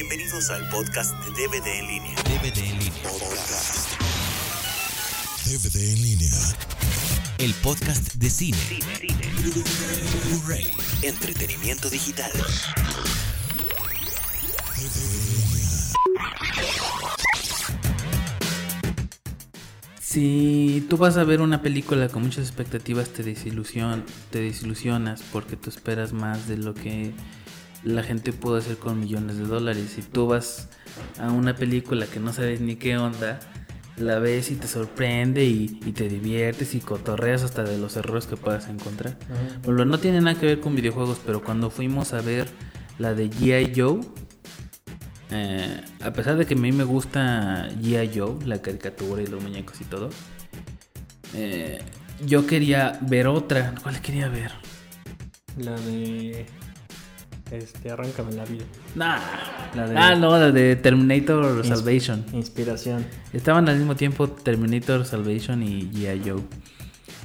Bienvenidos al podcast de DVD en línea. DVD en línea. Podcast. DVD en línea. El podcast de cine. Blu-ray. Entretenimiento digital. Si tú vas a ver una película con muchas expectativas, te, desilusión, te desilusionas porque tú esperas más de lo que la gente puede hacer con millones de dólares. Si tú vas a una película que no sabes ni qué onda, la ves y te sorprende y, y te diviertes y cotorreas hasta de los errores que puedas encontrar. Bueno, no tiene nada que ver con videojuegos, pero cuando fuimos a ver la de G.I. Joe, eh, a pesar de que a mí me gusta G.I. Joe, la caricatura y los muñecos y todo, eh, yo quería ver otra. ¿Cuál quería ver? La de. Este, arráncame la vida. Nah. La de- Ah, no, la de Terminator Ins- Salvation. Inspiración. Estaban al mismo tiempo Terminator Salvation y G.I. Joe.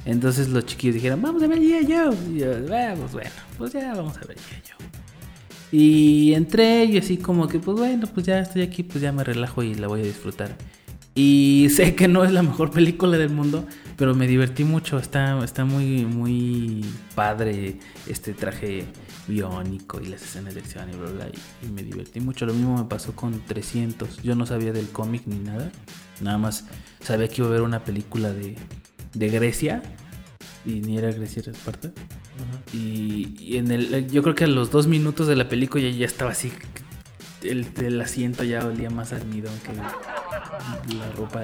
Entonces los chiquillos dijeron, vamos a ver G.I. Joe. Y yo, vamos, bueno, pues ya vamos a ver G.I. Joe. Y entré y así como que, pues bueno, pues ya estoy aquí, pues ya me relajo y la voy a disfrutar. Y sé que no es la mejor película del mundo, pero me divertí mucho. Está, está muy, muy padre este traje biónico y las escenas de acción y bla, bla, y, y me divertí mucho. Lo mismo me pasó con 300. Yo no sabía del cómic ni nada. Nada más sabía que iba a ver una película de, de Grecia. Y ni era Grecia, era Esparta. Y, y en el, yo creo que a los dos minutos de la película ya, ya estaba así. El, el asiento ya olía más almidón que la ropa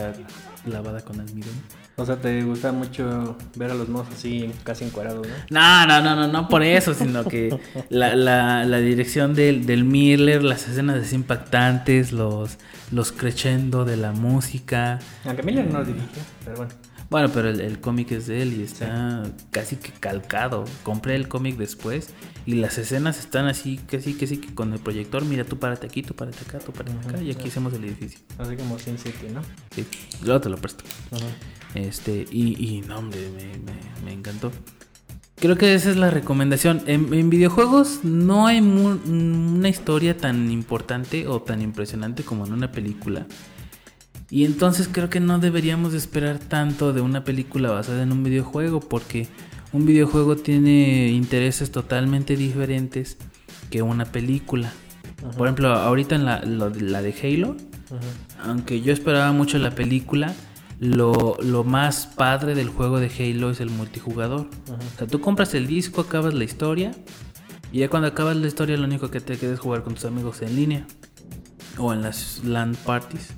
lavada con almidón. O sea, te gusta mucho ver a los mozos así casi encuadrados, ¿no? No, no, no, no, no por eso, sino que la, la, la dirección del, del Miller, las escenas así impactantes, los, los crescendo de la música. Aunque Miller no dirige, pero bueno. Bueno, pero el, el cómic es de él y está casi que calcado. Compré el cómic después y las escenas están así, casi, casi que con el proyector. Mira, tú párate aquí, tú párate acá, tú párate acá y aquí hacemos el edificio. Así como Sin City, ¿no? Sí, luego te lo presto. Ajá. Este, y, y no, hombre, me, me- me encantó. Creo que esa es la recomendación. En, en videojuegos no hay mu- una historia tan importante o tan impresionante como en una película. Y entonces creo que no deberíamos de esperar tanto de una película basada en un videojuego porque un videojuego tiene intereses totalmente diferentes que una película. Por ejemplo, ahorita en la, la de Halo, Ajá. aunque yo esperaba mucho la película, lo, lo más padre del juego de Halo es el multijugador. O sea, tú compras el disco, acabas la historia, y ya cuando acabas la historia lo único que te queda es jugar con tus amigos en línea o en las LAN parties.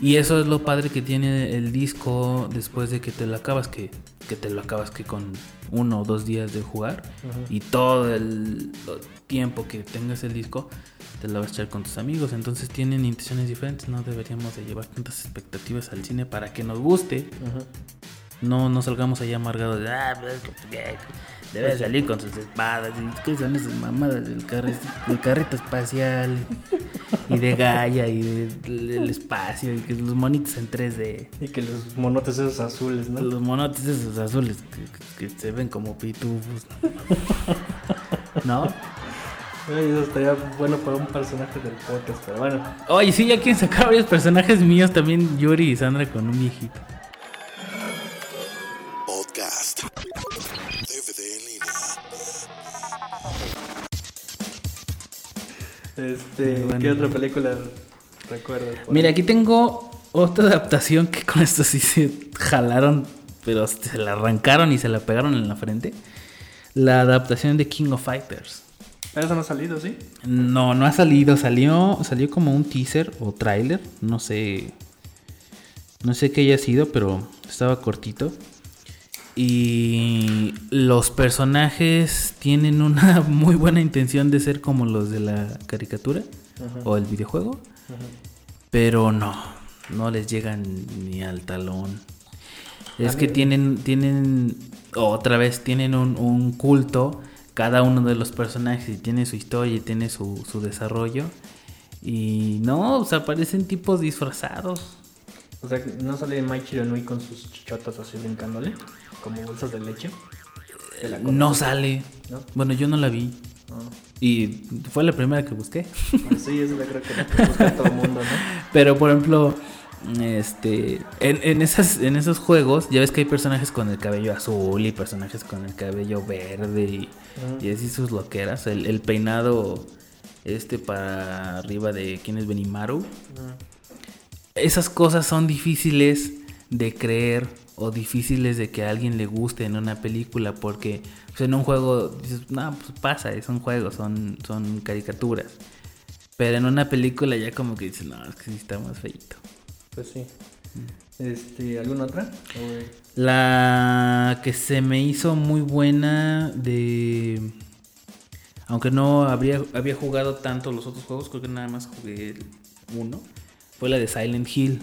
Y eso es lo padre que tiene el disco después de que te lo acabas, que, que te lo acabas que con uno o dos días de jugar y todo el tiempo que tengas el disco te lo vas a echar con tus amigos. Entonces tienen intenciones diferentes, no deberíamos de llevar tantas expectativas al cine para que nos guste. Ajá. No, no salgamos allá amargados de, ah, pues, debe salir con sus espadas. y ¿Qué son esas mamadas del, carri- del carrito espacial? Y de Gaia y de- del espacio. Y que los monitos en 3D. Y que los monotes esos azules, ¿no? Los monotes esos azules que, que- que se ven como pitufos. ¿No? Ay, eso estaría bueno para un personaje del podcast, pero bueno. Oye, sí, ya quieren sacar varios personajes míos también, Yuri y Sandra con un viejito. Podcast. DVD en línea. Este, Bueno. ¿qué otra película recuerdas? por Mira, aquí tengo otra adaptación que con esto sí se jalaron, pero se la arrancaron y se la pegaron en la frente. La adaptación de King of Fighters. Eso no ha salido, ¿sí? No, no ha salido, salió, salió como un teaser o tráiler, no sé, no sé qué haya sido, pero estaba cortito. Y los personajes tienen una muy buena intención de ser como los de la caricatura o el videojuego, pero no, no les llegan ni al talón. Es que tienen, tienen, otra vez, tienen un, un culto, cada uno de los personajes y tiene su historia y tiene su, su desarrollo. Y no, o sea, parecen tipos disfrazados. O sea, ¿no sale Maichiro Nui con sus chichotas así brincándole? Como bolsas de leche. ¿Te la? No sale. ¿No? Bueno, yo no la vi. Ah, Y fue la primera que busqué. pues sí, eso yo creo que que busca todo el mundo, ¿no? Pero por ejemplo, este, en, en, esas, en esos juegos, ya ves que hay personajes con el cabello azul y personajes con el cabello verde y, Ujú. y así sus loqueras. El, el peinado este para arriba de quién es Benimaru. Ah, Esas cosas son difíciles de creer o difíciles de que a alguien le guste en una película porque pues, en un juego dices, no, pues pasa, es un juego, son, son caricaturas. Pero en una película ya como que dices, no, es que sí está más feito. Pues sí. Este, ¿Alguna otra? La que se me hizo muy buena de... Aunque no había jugado tanto los otros juegos, creo que nada más jugué uno. Fue la de Silent Hill.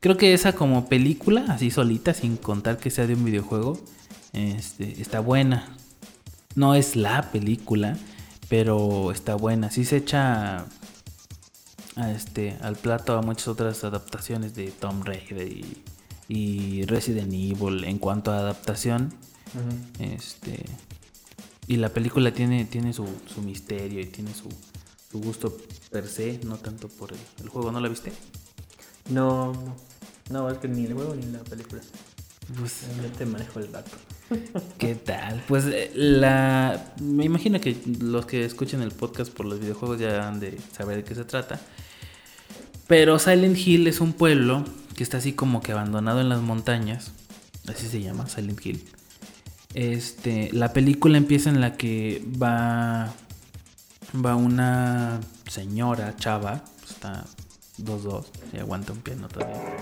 Creo que esa como película, así solita, sin contar que sea de un videojuego, este, está buena. No es la película, pero está buena. Sí se echa a este, al plato a muchas otras adaptaciones de Tomb Raider y, y Resident Evil en cuanto a adaptación. Este, y la película tiene, tiene su, su misterio y tiene su, su gusto per se, no tanto por el, el juego. ¿No la viste? No, no. No, es que ni el juego ni la película. Pues, Yo te manejo el dato. ¿qué tal? Pues eh, la. Me imagino que los que escuchen el podcast por los videojuegos ya han de saber de qué se trata. Pero Silent Hill es un pueblo que está así como que abandonado en las montañas. Así se llama, Silent Hill. Este, la película empieza en la que va va una señora chava, está 2-2, y aguanta un piano todavía.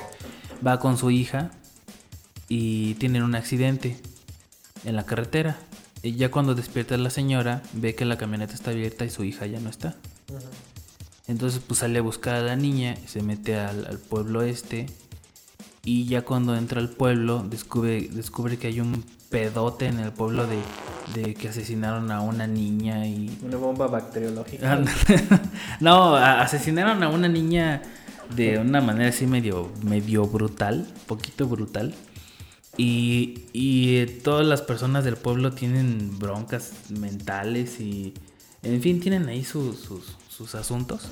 Va con su hija y tienen un accidente en la carretera. Y ya cuando despierta la señora, ve que la camioneta está abierta y su hija ya no está. Entonces pues sale a buscar a la niña, se mete al, al pueblo este y ya cuando entra al pueblo descubre, descubre que hay un pedote en el pueblo de, de que asesinaron a una niña y... Una bomba bacteriológica. No, asesinaron a una niña de una manera así medio, medio brutal, poquito brutal. Y, y eh, todas las personas del pueblo tienen broncas mentales y, en fin, tienen ahí sus, sus, sus asuntos.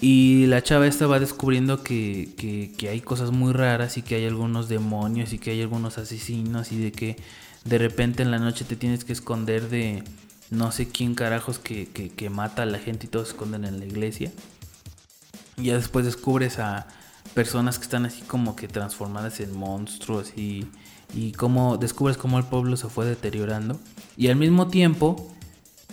Y la chava esta va descubriendo que, que, hay cosas muy raras y que hay algunos demonios y que hay algunos asesinos y de que de repente en la noche te tienes que esconder de no sé quién carajos que, que, mata a la gente y todos se esconden en la iglesia. Y ya después descubres a personas que están así como que transformadas en monstruos y, y cómo descubres cómo el pueblo se fue deteriorando. Y al mismo tiempo,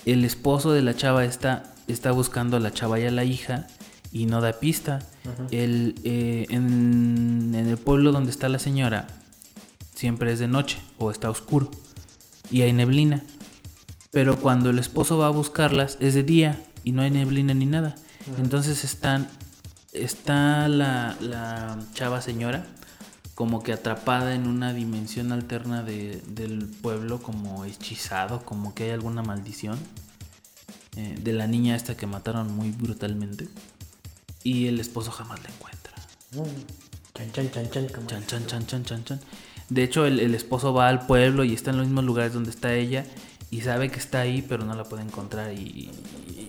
el esposo de la chava está, está buscando a la chava y a la hija y no da pista. El, eh, en, en el pueblo donde está la señora siempre es de noche o está oscuro y hay neblina. Pero cuando el esposo va a buscarlas es de día y no hay neblina ni nada. Entonces están está la, la chava señora como que atrapada en una dimensión alterna de- del pueblo, como hechizado, como que hay alguna maldición eh, de la niña esta que mataron muy brutalmente. Y el esposo jamás la encuentra. Chan, chan, chan, chan. Chan, chan, chan, chan, chan, chan. De hecho, el, el esposo va al pueblo y está en los mismos lugares donde está ella y sabe que está ahí, pero no la puede encontrar. Y,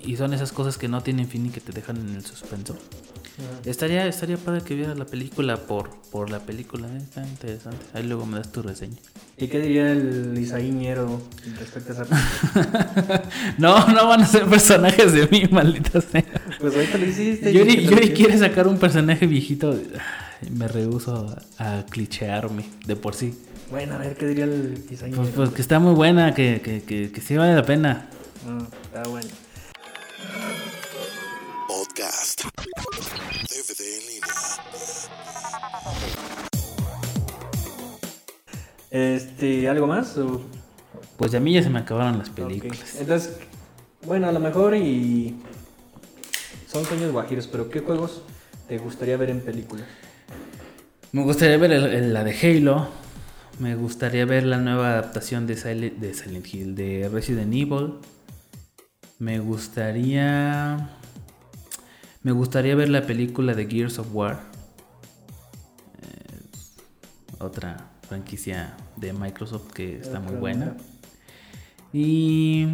y son esas cosas que no tienen fin y que te dejan en el suspenso. Estaría, estaría padre que vieras la película por, por la película, ¿eh? está interesante. Ahí luego me das tu reseña. ¿Y qué diría el Isaíñero respecto a esa película? No, no van a ser personajes de mí, maldita sea. Pues ahorita lo hiciste. Yuri, quiere sacar un personaje viejito. Me rehuso a, a clichearme de por sí. Bueno, a ver qué diría el Isaíñero. Pues, pues que está muy buena, que, que, que, que sí vale la pena. Ah, está bueno. Podcast. DVD en línea. Este, ¿algo más? o- Pues a mí ya se me acabaron las películas. Entonces, bueno, a lo mejor y son sueños guajiros, pero ¿qué juegos te gustaría ver en película? Me gustaría ver el- el- la de Halo. Me gustaría ver la nueva adaptación de Silent, de Silent Hill, de Resident Evil. Me gustaría. Me gustaría ver la película de Gears of War. Eh, otra franquicia de Microsoft que está muy buena. Y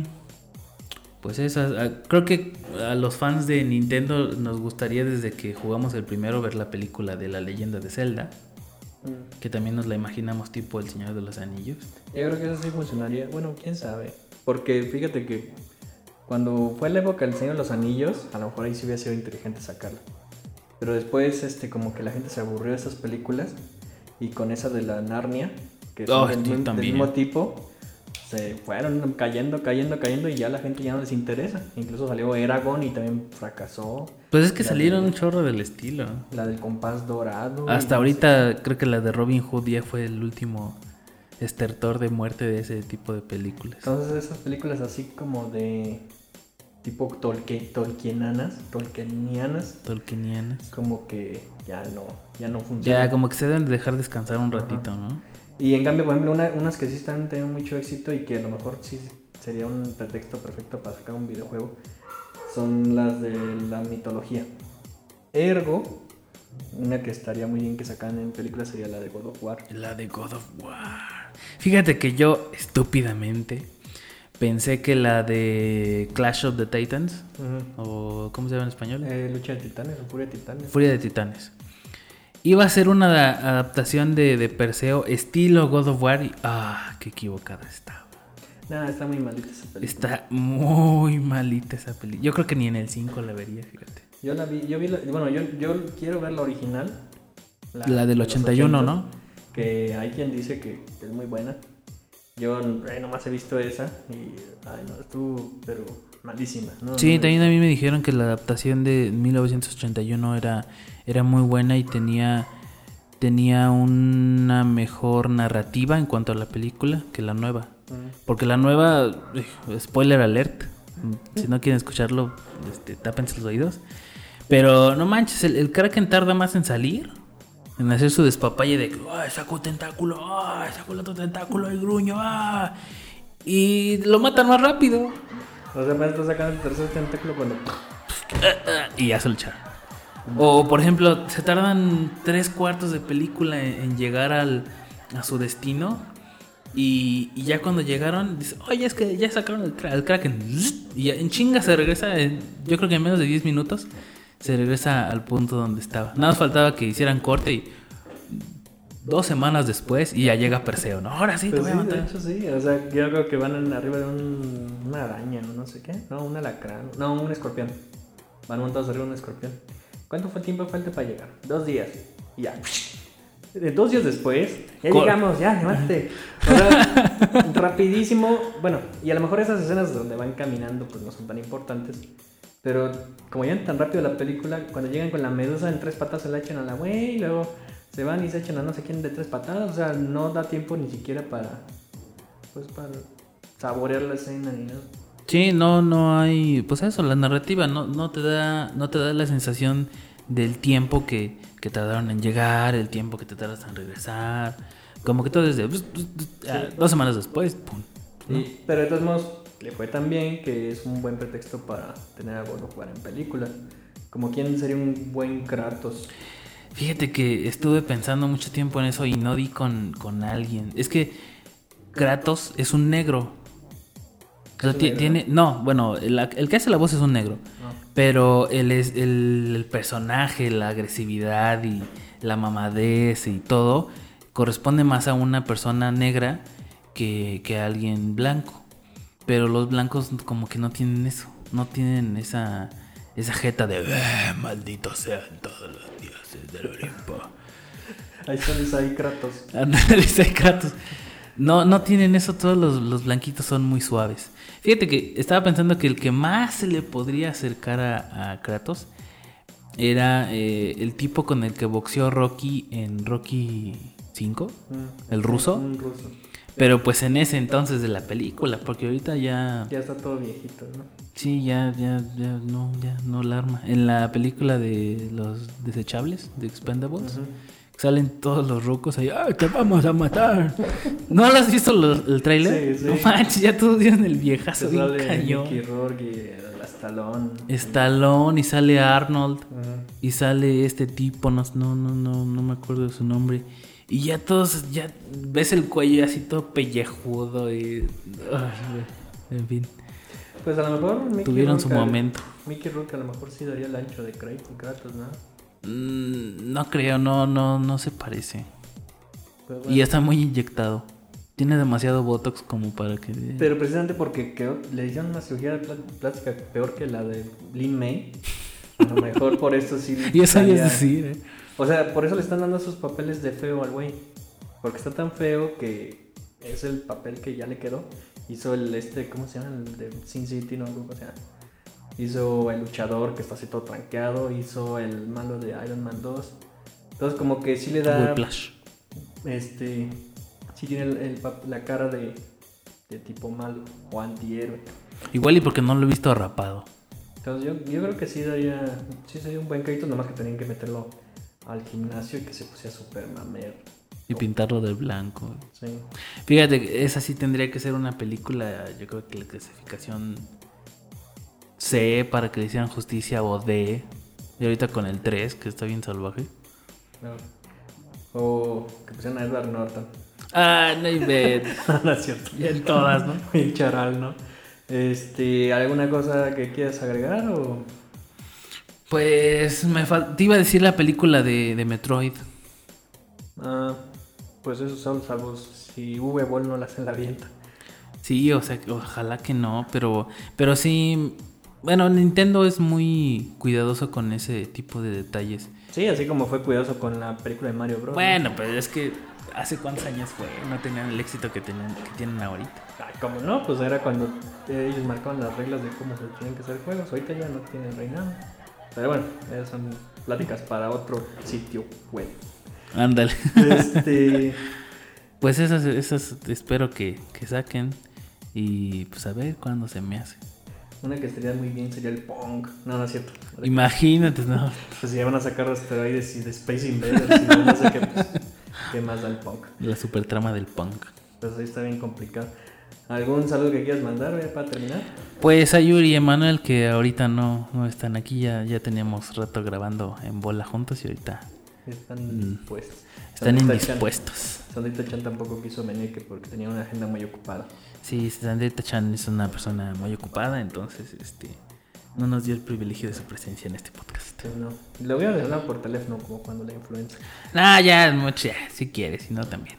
pues eso, a- creo que a los fans de Nintendo nos gustaría desde que jugamos el primero ver la película de la leyenda de Zelda, Mm. que también nos la imaginamos tipo El Señor de los Anillos. Yo creo que eso sí funcionaría. Bueno, quién sabe. Porque fíjate que cuando fue la época del Señor de los Anillos, a lo mejor ahí sí hubiera sido inteligente sacarla. Pero después, este, como que la gente se aburrió de esas películas. Y con esa de la Narnia, que son Oh, del, mismo- del también. mismo tipo, se fueron cayendo, cayendo, cayendo. Y ya la gente ya no les interesa. Incluso salió Eragon y también fracasó. Pues es que La salieron de- un chorro del estilo. La del compás dorado. Hasta no ahorita creo que la de Robin Hood ya fue el último estertor de muerte de ese tipo de películas. Entonces esas películas así como de tipo Tolkien, Tolkienanas, Tolkienianas, Tolkienianas. como que ya no, ya no Ya, funcionan. como que se deben de dejar descansar un ratito, ¿no? Y en cambio, por ejemplo, una- unas que sí están teniendo mucho éxito y que a lo mejor sí sería un pretexto perfecto para sacar un videojuego, son las de la mitología. Ergo, una que estaría muy bien que sacaran en películas sería la de God of War. La de God of War. Fíjate que yo, estúpidamente, pensé que la de Clash of the Titans, o ¿cómo se llama en español? Eh, Lucha de Titanes, o Furia de Titanes. Furia de Titanes. Iba a ser una da- adaptación de, de Perseo estilo God of War y... ¡Ah! ¡Qué equivocada estaba! Nada, está muy malita esa película. Está muy malita esa película. Yo creo que ni en el 5 la vería, fíjate. Yo la vi, yo vi la- bueno, yo, yo quiero ver la original. La del de los 81, 80, ¿no? Que hay quien dice que es muy buena. Yo eh, nomás he visto esa y, ay, no, estuvo, pero malísima. ¿no? Sí, No me también a mí me dijeron que la adaptación de 1981 era, era muy buena y tenía, tenía una mejor narrativa en cuanto a la película que la nueva. Mm. Porque la nueva, eh, spoiler alert, si no quieren escucharlo, este, tápense los oídos. Pero no manches, el, el Kraken tarda más en salir, en hacer su despapalle de que, ¡ay, sacó tentáculo! ¡ay, sacó el otro tentáculo! ¡el gruño! ¡ah! Y lo matan más rápido. O sea, me está sacando el tercer tentáculo cuando. y ya se lo echaron. O por ejemplo, se tardan tres cuartos de película en, en llegar al, a su destino. Y, y ya cuando llegaron, dice, oye, es que ya sacaron el, el Kraken. Y ya en chinga se regresa, en- yo creo que en menos de 10 minutos, se regresa al punto donde estaba. Nada más faltaba que hicieran corte y dos semanas después y ya llega Perseo. No, ahora sí, te Pues voy a sí, de matar. hecho sí. O sea, yo creo que van arriba de un- una araña no sé qué. No, un alacrán. No, un escorpión. Van montados arriba de un escorpión. ¿Cuánto fue tiempo falta para llegar? Dos días. Y ya. Eh, Dos días después, ya Cor- llegamos, ya, levántate. O sea, rapidísimo. Bueno, y a lo mejor esas escenas donde van caminando pues no son tan importantes. Pero como llegan tan rápido la película, cuando llegan con la medusa en tres patas se la echan a la güey y luego se van y se echan a no sé quién de tres patadas. O sea, no da tiempo ni siquiera para, pues para saborear la escena ni nada. Sí, no, no hay, pues eso, la narrativa no, no te da, no te da la sensación del tiempo que, que tardaron en llegar, el tiempo que te tardas en regresar, como que todo desde pues, pues, ah, dos semanas después, pum. ¿no? Sí, pero de todos modos, le fue tan bien que es un buen pretexto para tener a God of War en película. Como quién sería un buen Kratos. Fíjate que estuve pensando mucho tiempo en eso y no di con, con alguien. Es que Kratos es un negro. Tiene, no, bueno, el, el que hace la voz es un negro. Pero el, el, el personaje, la agresividad y la mamadez y todo corresponde más a una persona negra que, que a alguien blanco. Pero los blancos como que no tienen eso, no tienen esa, esa jeta de "Eh, malditos sean todos los dioses del Olimpo. Ahí sales ahí Kratos. Ándale, dice Kratos. No, no tienen eso, todos los, los blanquitos son muy suaves. Fíjate que estaba pensando que el que más se le podría acercar a, a Kratos era eh, el tipo con el que boxeó Rocky en Rocky 5, Mm. el ruso. Un ruso. Pero pues en ese entonces de la película, porque ahorita ya... Ya está todo viejito, ¿no? Sí, ya, ya, ya, no, ya, no la arma. En la película de los desechables, de Expendables, salen todos los rucos ahí, ¡ay, te vamos a matar! ¿No lo has visto lo- el tráiler? Sí, sí. No manches, ya todos dieron el viejazo bien cañón. Mickey Rourke Stallone. Stallone y sale Arnold Ujú. y sale este tipo, no, no, no, no me acuerdo de su nombre. Y ya todos, ya ves el cuello así todo pellejudo y... ay. En fin, Pues a lo mejor Mickey tuvieron su momento. Mickey Rourke a lo mejor sí daría el ancho de Kratos, Kratos ¿no? Mm, no creo, no, no, no se parece. Pues Y está muy inyectado. Tiene demasiado botox como para que. Pero precisamente porque quedó- le hicieron una cirugía de plá- plástica peor que la de Lin May. A lo mejor por eso sí. Y eso salía- es decir, ¿eh? O sea, por eso le están dando esos papeles de feo al güey. Porque está tan feo que es el papel que ya le quedó. Hizo el este, ¿cómo se llama? El de Sin City, no, ¿cómo se llama? Hizo el luchador que está así todo tranqueado. Hizo el malo de Iron Man 2. Entonces como que sí le da... Whiplash. Este. Sí tiene el- el la cara de, de tipo malo o antihéroe. Igual y porque no lo he visto rapado. Entonces yo, yo creo que sí daría. Sí sería un buen crédito, nomás que tenían que meterlo al gimnasio y que se pusiera super mamero. Y pintarlo de blanco. Sí. Fíjate, esa sí tendría que ser una película, yo creo que la clasificación C para que le hicieran justicia o D. Y ahorita con el 3, que está bien salvaje. No. O que pusieran a Edward Norton. Ah, no hay no es cierto. Y en todas, ¿no? Y charal, ¿no? Este, ¿alguna cosa que quieras agregar o Pues me te iba a decir la película de, de Metroid. ah, pues esos son salvos si V Ball no la hacen la vienta. Sí, o sea, ojalá que no, pero, pero sí, bueno, Nintendo es muy cuidadoso con ese tipo de detalles. Sí, así como fue cuidadoso con la película de Mario Bros. ¿no? Bueno, pero es que hace cuántos años fue, no tenían el éxito que, tenían, que tienen ahorita. Ay, ¿cómo no? Pues era cuando ellos marcaban las reglas de cómo se tenían que hacer juegos. Ahorita ya no tienen reinado. Pero bueno, esas son pláticas para otro sitio web. Ándale. Este, Pues esas, esas espero que, que saquen y pues a ver cuándo se me hace. una que estaría muy bien sería el Pong. No, no es cierto. Imagínate, ¿no? Pues ya van a sacar asteroides y de Space Invaders y no, no sé qué, pues, qué más da el Pong. La super trama del punk. Pues ahí está bien complicado. ¿Algún saludo que quieras mandar ya para terminar? Pues a Yuri y Emanuel que ahorita no, no están aquí, ya, ya teníamos rato grabando en bola juntos y ahorita Están dispuestos. están Sandrita Chan- indispuestos. Sandrita Chan tampoco quiso venir que porque tenía una agenda muy ocupada. Sí, Sandrita Chan es una persona muy ocupada, entonces este no nos dio el privilegio de su presencia en este podcast. Entonces no. Le voy a hablar por teléfono como cuando la influenza. Nah, ya, mucho, ya, si quieres, si no también.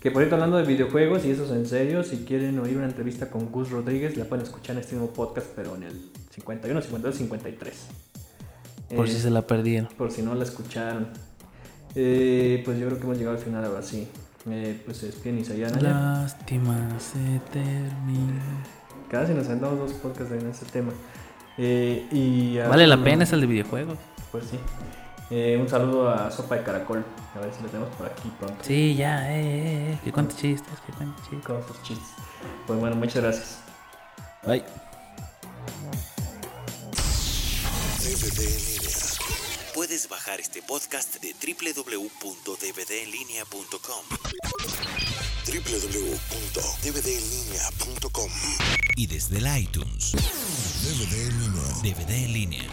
Que por cierto, hablando de videojuegos, y eso es en serio, si quieren oír una entrevista con Gus Rodríguez, la pueden escuchar en este mismo podcast, pero en el 51, 52, 53. Por Eh, si se la perdieron. por si no la escucharon. Eh, pues yo creo que hemos llegado al final ahora sí. Eh, pues se despiden Isayana. Lástima se termina. Casi nos andamos dos podcasts en ese tema. Eh, y Vale la pena, es el de videojuegos. Pues sí. Eh, un saludo a Sopa de Caracol. A ver si lo tenemos por aquí pronto. Sí, ya, eh, eh, eh. Que cuente chistes, que cuente chistes. Con sus chistes. Pues bueno, muchas gracias. Bye. DVD en línea. Puedes bajar este podcast de www.dvdenlinea.com. www.dvdenlinea.com Y desde el iTunes. DVD en línea. DVD en línea.